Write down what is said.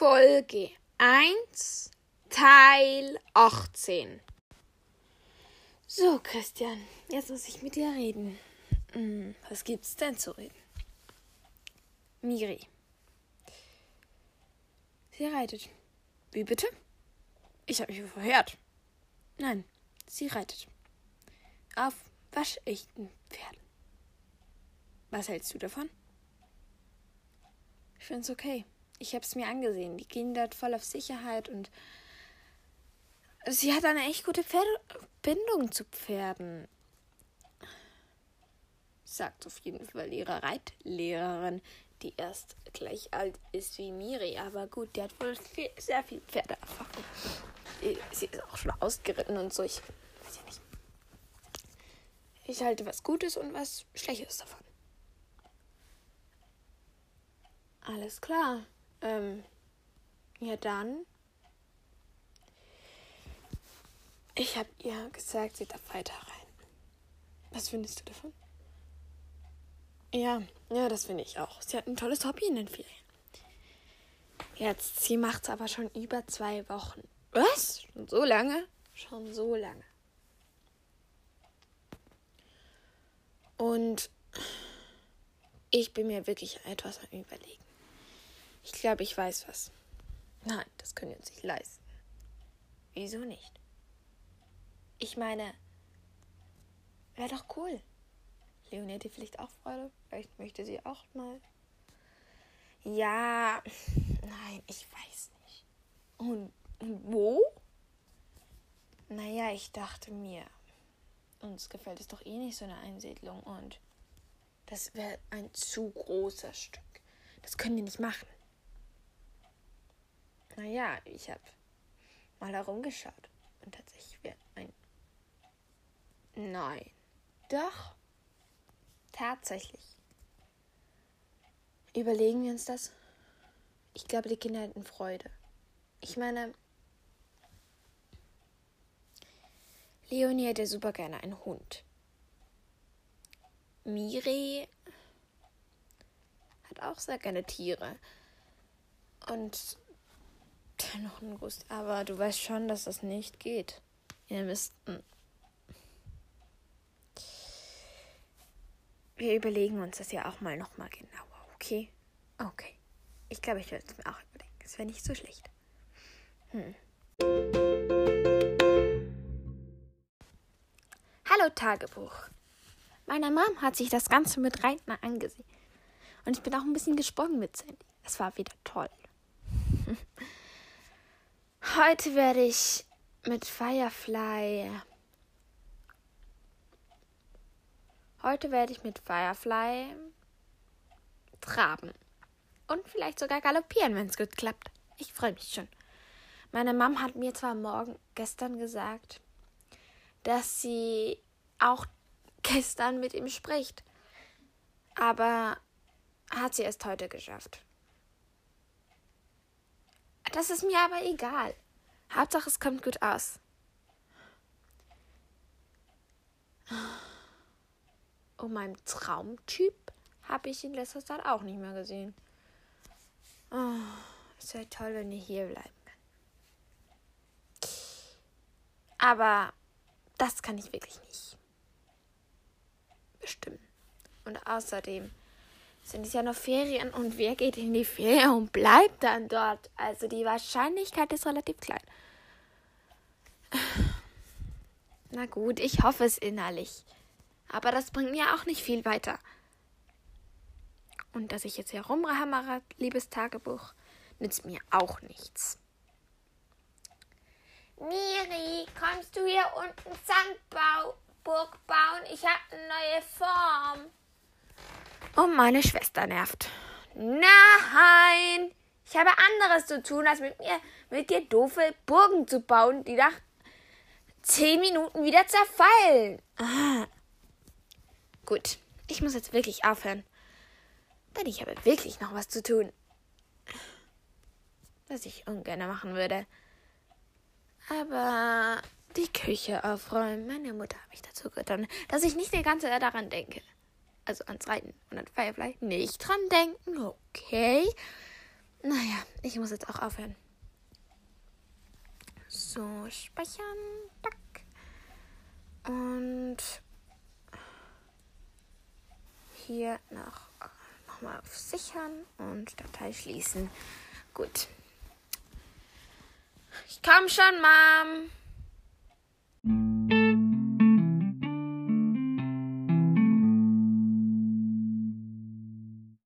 Folge 1, Teil 18. So, Christian, jetzt muss ich mit dir reden. Hm, was gibt's denn zu reden? Miri. Sie reitet. Wie bitte? Ich habe mich verhört. Nein, sie reitet. Auf waschechten Pferden. Was hältst du davon? Ich find's okay. Ich hab's mir angesehen. Die gehen dort voll auf Sicherheit und sie hat eine echt gute Verbindung zu Pferden. Sagt auf jeden Fall ihre Reitlehrerin, die erst gleich alt ist wie Miri. Aber gut, die hat wohl viel, sehr viel Pferdeerfahrung. Sie ist auch schon ausgeritten und so. Ich weiß ja nicht. Ich halte was Gutes und was Schlechtes davon. Alles klar. Ähm, ja dann. Ich habe ihr gesagt, sie darf weiter rein. Was findest du davon? Ja, ja, das finde ich auch. Sie hat ein tolles Hobby in den Ferien. Jetzt, sie macht's aber schon über zwei Wochen. Was? Schon so lange? Schon so lange. Und ich bin mir wirklich etwas am Überlegen. Ich glaube, ich weiß was. Nein, das können wir uns nicht leisten. Wieso nicht? Ich meine, wäre doch cool. Leonie hätte vielleicht auch Freude. Vielleicht möchte sie auch mal. Ja, nein, ich weiß nicht. Und, und wo? Naja, ich dachte mir, uns gefällt es doch eh nicht so eine Einsiedlung und das wäre ein zu großer Stück. Das können die nicht machen. Naja, ich habe mal herumgeschaut und tatsächlich wäre ein. Nein. Doch. Tatsächlich. Überlegen wir uns das? Ich glaube, die Kinder hätten Freude. Ich meine, Leonie hätte super gerne einen Hund. Miri hat auch sehr gerne Tiere. Und noch ein Gust. Aber du weißt schon, dass das nicht geht. Ihr müsst. Wir überlegen uns das ja auch mal nochmal genauer, okay? Okay. Ich glaube, ich werde es mir auch überlegen. Es wäre nicht so schlecht. Hm. Hallo Tagebuch. Meine Mom hat sich das Ganze mit Reitner angesehen. Und ich bin auch ein bisschen gesprungen mit Sandy. Es war wieder toll. Heute werde ich mit Firefly. Heute werde ich mit Firefly traben. Und vielleicht sogar galoppieren, wenn es gut klappt. Ich freue mich schon. Meine Mom hat mir zwar morgen gestern gesagt, dass sie auch gestern mit ihm spricht. Aber hat sie erst heute geschafft. Das ist mir aber egal. Hauptsache, es kommt gut aus. Und meinem Traumtyp habe ich in letzter Zeit auch nicht mehr gesehen. Oh, es wäre toll, wenn ihr hier bleiben kann. Aber das kann ich wirklich nicht bestimmen. Und außerdem sind es ja noch Ferien und wer geht in die Ferien und bleibt dann dort? Also die Wahrscheinlichkeit ist relativ klein. Na gut, ich hoffe es innerlich. Aber das bringt mir auch nicht viel weiter. Und dass ich jetzt hier rumhammere, liebes Tagebuch, nützt mir auch nichts. Miri, kommst du hier unten Sandburg bauen? Ich habe eine neue Form. Und meine Schwester nervt. Nein! Ich habe anderes zu tun, als mit mir, mit dir doofe Burgen zu bauen, die nach zehn Minuten wieder zerfallen. Ah. Gut, ich muss jetzt wirklich aufhören. Denn ich habe wirklich noch was zu tun. Was ich ungern machen würde. Aber die Küche aufräumen. Meine Mutter hat mich dazu getan, dass ich nicht die ganze Zeit daran denke also ans Reiten und an Firefly nicht dran denken, okay. Naja, ich muss jetzt auch aufhören. So, speichern. Tack. Und hier noch nochmal auf Sichern und Datei schließen. Gut. Ich komm schon, Mom.